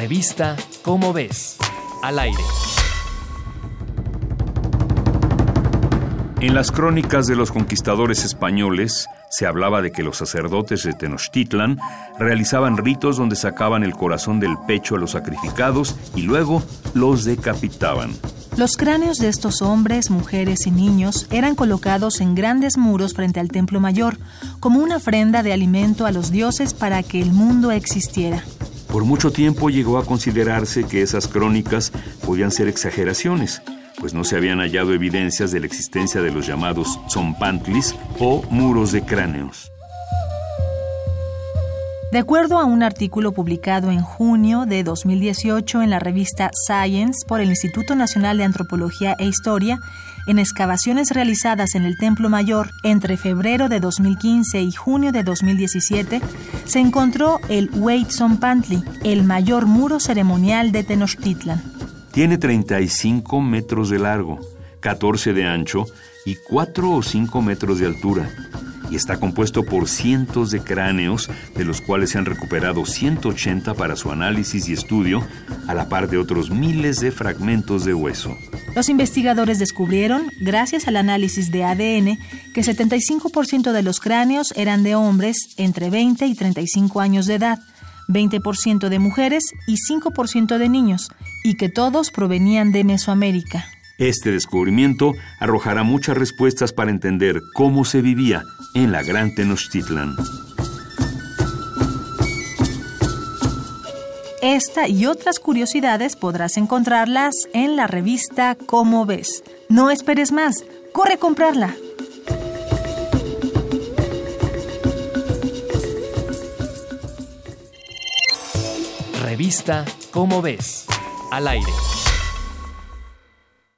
Revista Cómo ves, al aire. En las crónicas de los conquistadores españoles se hablaba de que los sacerdotes de Tenochtitlan realizaban ritos donde sacaban el corazón del pecho a los sacrificados y luego los decapitaban. Los cráneos de estos hombres, mujeres y niños eran colocados en grandes muros frente al templo mayor, como una ofrenda de alimento a los dioses para que el mundo existiera. Por mucho tiempo llegó a considerarse que esas crónicas podían ser exageraciones, pues no se habían hallado evidencias de la existencia de los llamados zompantlis o muros de cráneos. De acuerdo a un artículo publicado en junio de 2018 en la revista Science por el Instituto Nacional de Antropología e Historia, en excavaciones realizadas en el Templo Mayor entre febrero de 2015 y junio de 2017, se encontró el Pantli, el mayor muro ceremonial de Tenochtitlan. Tiene 35 metros de largo, 14 de ancho y 4 o 5 metros de altura y está compuesto por cientos de cráneos, de los cuales se han recuperado 180 para su análisis y estudio, a la par de otros miles de fragmentos de hueso. Los investigadores descubrieron, gracias al análisis de ADN, que 75% de los cráneos eran de hombres entre 20 y 35 años de edad, 20% de mujeres y 5% de niños, y que todos provenían de Mesoamérica. Este descubrimiento arrojará muchas respuestas para entender cómo se vivía en la Gran Tenochtitlan. Esta y otras curiosidades podrás encontrarlas en la revista Cómo ves. No esperes más, corre a comprarla. Revista Cómo ves, al aire.